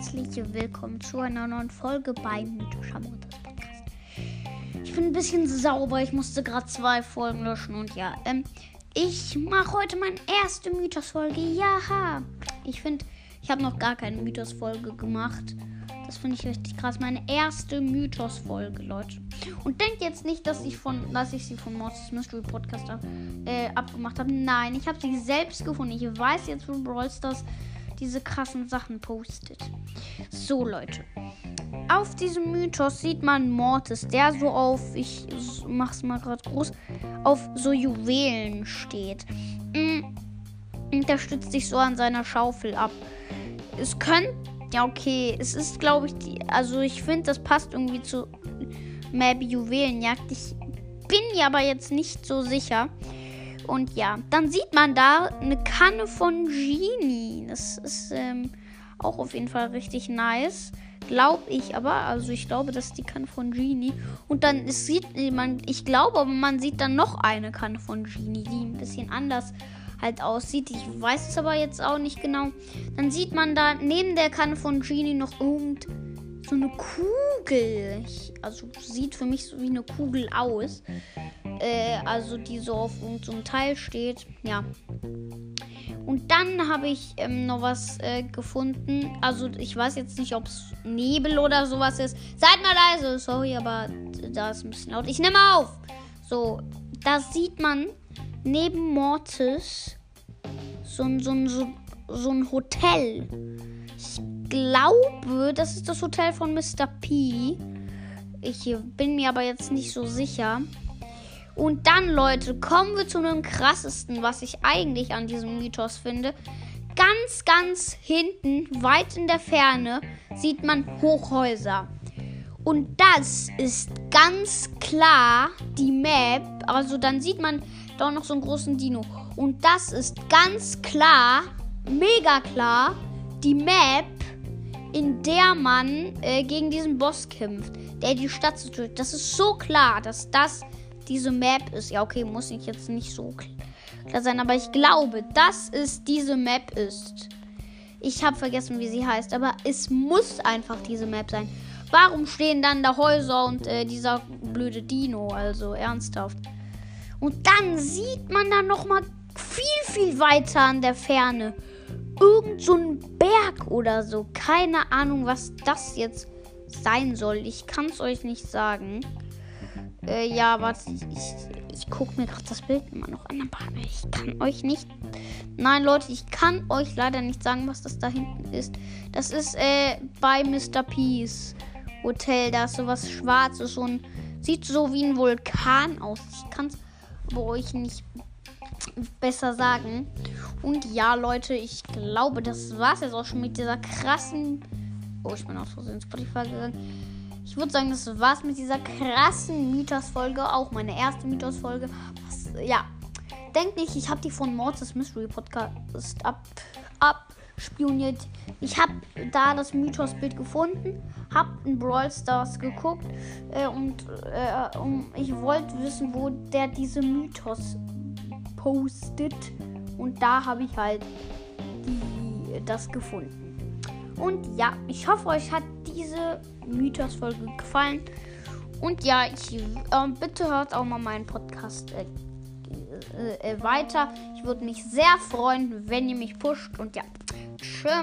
herzlich willkommen zu einer neuen Folge bei Mythischer Mondes Podcast. Ich bin ein bisschen sauber, ich musste gerade zwei Folgen löschen und ja, ähm, ich mache heute meine erste Mythos-Folge. Ja, ich finde, ich habe noch gar keine Mythos-Folge gemacht. Das finde ich richtig krass. Meine erste Mythos-Folge, Leute. Und denkt jetzt nicht, dass ich von, dass ich sie von Mortis Mystery Podcast ab, äh, abgemacht habe. Nein, ich habe sie selbst gefunden. Ich weiß jetzt, wo Brawl Stars diese krassen Sachen postet. So, Leute. Auf diesem Mythos sieht man Mortis, der so auf, ich mach's mal gerade groß, auf so Juwelen steht. Mm, und der stützt sich so an seiner Schaufel ab. Es könnte, ja okay, es ist glaube ich, die, also ich finde, das passt irgendwie zu Map Juwelenjagd. Ich bin mir aber jetzt nicht so sicher. Und ja, dann sieht man da eine Kanne von Genie. Das ist ähm, auch auf jeden Fall richtig nice. Glaube ich aber. Also ich glaube, das ist die Kanne von Genie. Und dann es sieht man, ich glaube, man sieht dann noch eine Kanne von Genie, die ein bisschen anders halt aussieht. Ich weiß es aber jetzt auch nicht genau. Dann sieht man da neben der Kanne von Genie noch irgend so eine Kugel. Also sieht für mich so wie eine Kugel aus. Äh, also die so auf so einem Teil steht. Ja. Und dann habe ich ähm, noch was äh, gefunden. Also ich weiß jetzt nicht, ob es Nebel oder sowas ist. Seid mal leise. Sorry, aber da ist ein bisschen laut. Ich nehme auf. So, da sieht man neben Mortis so, so, so, so ein Hotel. Ich glaube, das ist das Hotel von Mr. P. Ich bin mir aber jetzt nicht so sicher. Und dann, Leute, kommen wir zu einem krassesten, was ich eigentlich an diesem Mythos finde. Ganz, ganz hinten, weit in der Ferne, sieht man Hochhäuser. Und das ist ganz klar die Map. Also dann sieht man da noch so einen großen Dino. Und das ist ganz klar, mega klar, die Map, in der man äh, gegen diesen Boss kämpft, der die Stadt zerstört. Das ist so klar, dass das diese Map ist. Ja, okay, muss ich jetzt nicht so klar sein, aber ich glaube, dass es diese Map ist. Ich habe vergessen, wie sie heißt, aber es muss einfach diese Map sein. Warum stehen dann da Häuser und äh, dieser blöde Dino? Also ernsthaft. Und dann sieht man dann noch mal viel, viel weiter an der Ferne irgend so ein Berg oder so. Keine Ahnung, was das jetzt sein soll. Ich kann es euch nicht sagen. Äh, ja, warte, ich, ich gucke mir gerade das Bild immer noch an, aber ich kann euch nicht. Nein, Leute, ich kann euch leider nicht sagen, was das da hinten ist. Das ist äh, bei Mr. Peace Hotel. Da ist sowas Schwarzes und sieht so wie ein Vulkan aus. Ich kann es aber euch nicht besser sagen. Und ja, Leute, ich glaube, das war es jetzt auch schon mit dieser krassen. Oh, ich bin aus Versehen Spotify gegangen ich würde sagen, das war's mit dieser krassen Mythos-Folge. Auch meine erste Mythos-Folge. Ja. Denkt nicht, ich habe die von Mortis Mystery Podcast ab, abspioniert. Ich habe da das Mythos-Bild gefunden, habe in Brawl Stars geguckt äh, und äh, um, ich wollte wissen, wo der diese Mythos postet. Und da habe ich halt die, das gefunden. Und ja, ich hoffe, euch hat diese Mythos-Folge gefallen. Und ja, ich, äh, bitte hört auch mal meinen Podcast äh, äh, weiter. Ich würde mich sehr freuen, wenn ihr mich pusht. Und ja, tschö